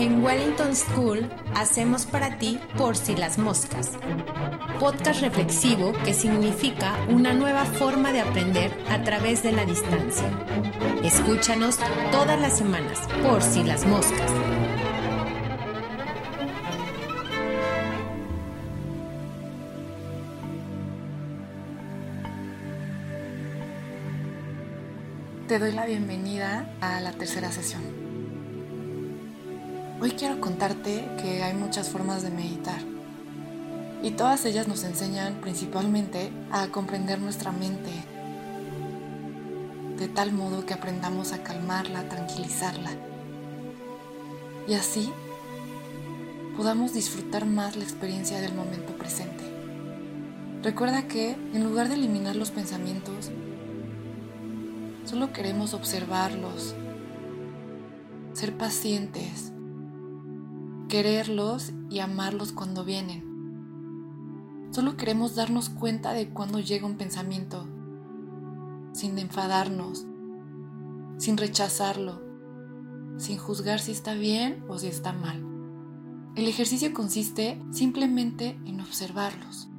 En Wellington School hacemos para ti por si las moscas. Podcast reflexivo que significa una nueva forma de aprender a través de la distancia. Escúchanos todas las semanas por si las moscas. Te doy la bienvenida a la tercera sesión. Hoy quiero contarte que hay muchas formas de meditar y todas ellas nos enseñan principalmente a comprender nuestra mente de tal modo que aprendamos a calmarla, tranquilizarla y así podamos disfrutar más la experiencia del momento presente. Recuerda que en lugar de eliminar los pensamientos, Solo queremos observarlos, ser pacientes, quererlos y amarlos cuando vienen. Solo queremos darnos cuenta de cuando llega un pensamiento, sin enfadarnos, sin rechazarlo, sin juzgar si está bien o si está mal. El ejercicio consiste simplemente en observarlos,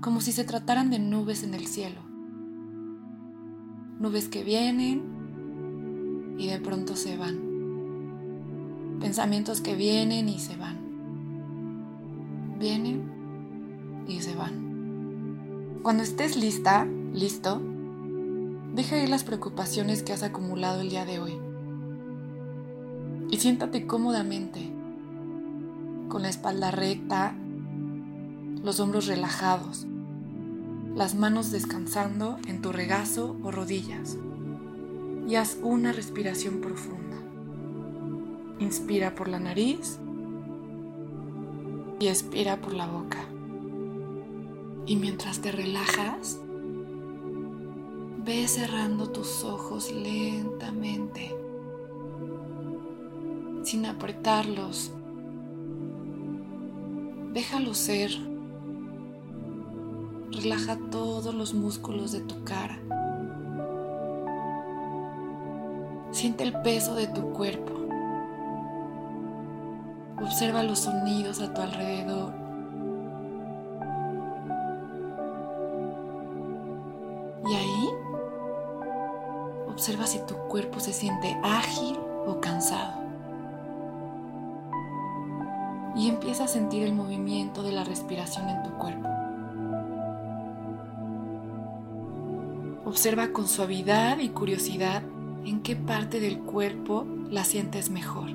como si se trataran de nubes en el cielo nubes que vienen y de pronto se van. Pensamientos que vienen y se van. Vienen y se van. Cuando estés lista, listo, deja ir las preocupaciones que has acumulado el día de hoy. Y siéntate cómodamente, con la espalda recta, los hombros relajados las manos descansando en tu regazo o rodillas y haz una respiración profunda. Inspira por la nariz y expira por la boca. Y mientras te relajas, ve cerrando tus ojos lentamente, sin apretarlos. Déjalos ser Relaja todos los músculos de tu cara. Siente el peso de tu cuerpo. Observa los sonidos a tu alrededor. Y ahí observa si tu cuerpo se siente ágil o cansado. Y empieza a sentir el movimiento de la respiración en tu cuerpo. Observa con suavidad y curiosidad en qué parte del cuerpo la sientes mejor.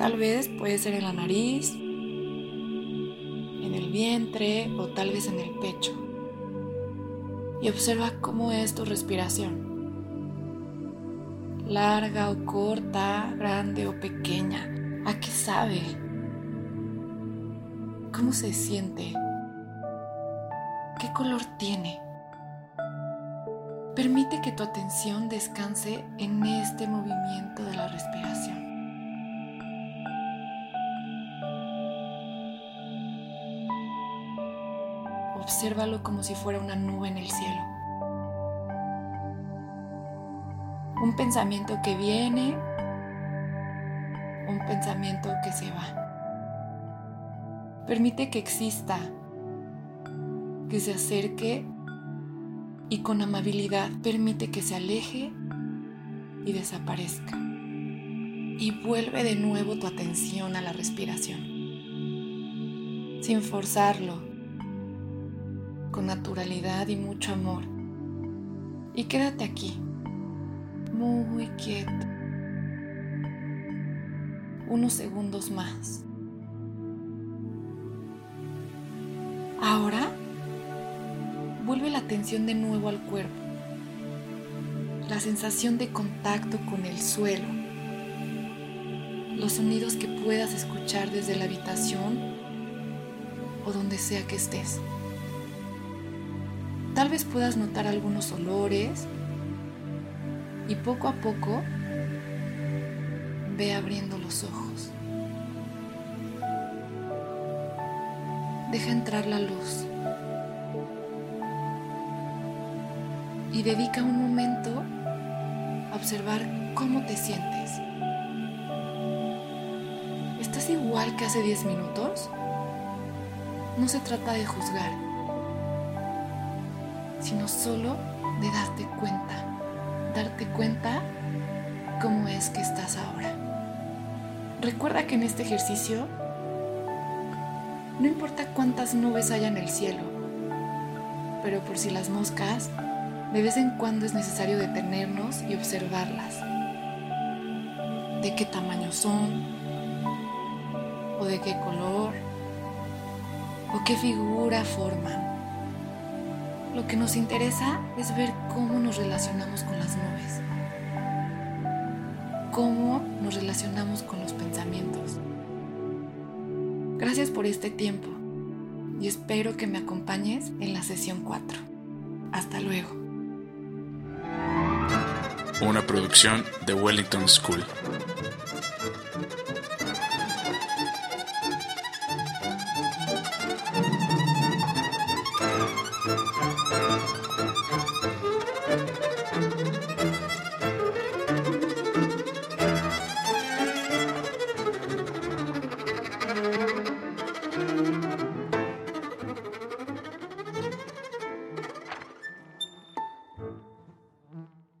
Tal vez puede ser en la nariz, en el vientre o tal vez en el pecho. Y observa cómo es tu respiración. Larga o corta, grande o pequeña. ¿A qué sabe? ¿Cómo se siente? ¿Qué color tiene? Permite que tu atención descanse en este movimiento de la respiración. Obsérvalo como si fuera una nube en el cielo. Un pensamiento que viene, un pensamiento que se va. Permite que exista que se acerque y con amabilidad permite que se aleje y desaparezca. Y vuelve de nuevo tu atención a la respiración, sin forzarlo, con naturalidad y mucho amor. Y quédate aquí, muy quieto, unos segundos más. Ahora Vuelve la atención de nuevo al cuerpo. La sensación de contacto con el suelo. Los sonidos que puedas escuchar desde la habitación o donde sea que estés. Tal vez puedas notar algunos olores y poco a poco ve abriendo los ojos. Deja entrar la luz. y dedica un momento a observar cómo te sientes. ¿Estás igual que hace 10 minutos? No se trata de juzgar, sino solo de darte cuenta, darte cuenta cómo es que estás ahora. Recuerda que en este ejercicio no importa cuántas nubes haya en el cielo, pero por si las moscas, de vez en cuando es necesario detenernos y observarlas. De qué tamaño son, o de qué color, o qué figura forman. Lo que nos interesa es ver cómo nos relacionamos con las nubes, cómo nos relacionamos con los pensamientos. Gracias por este tiempo y espero que me acompañes en la sesión 4. Hasta luego. Una producción de Wellington School.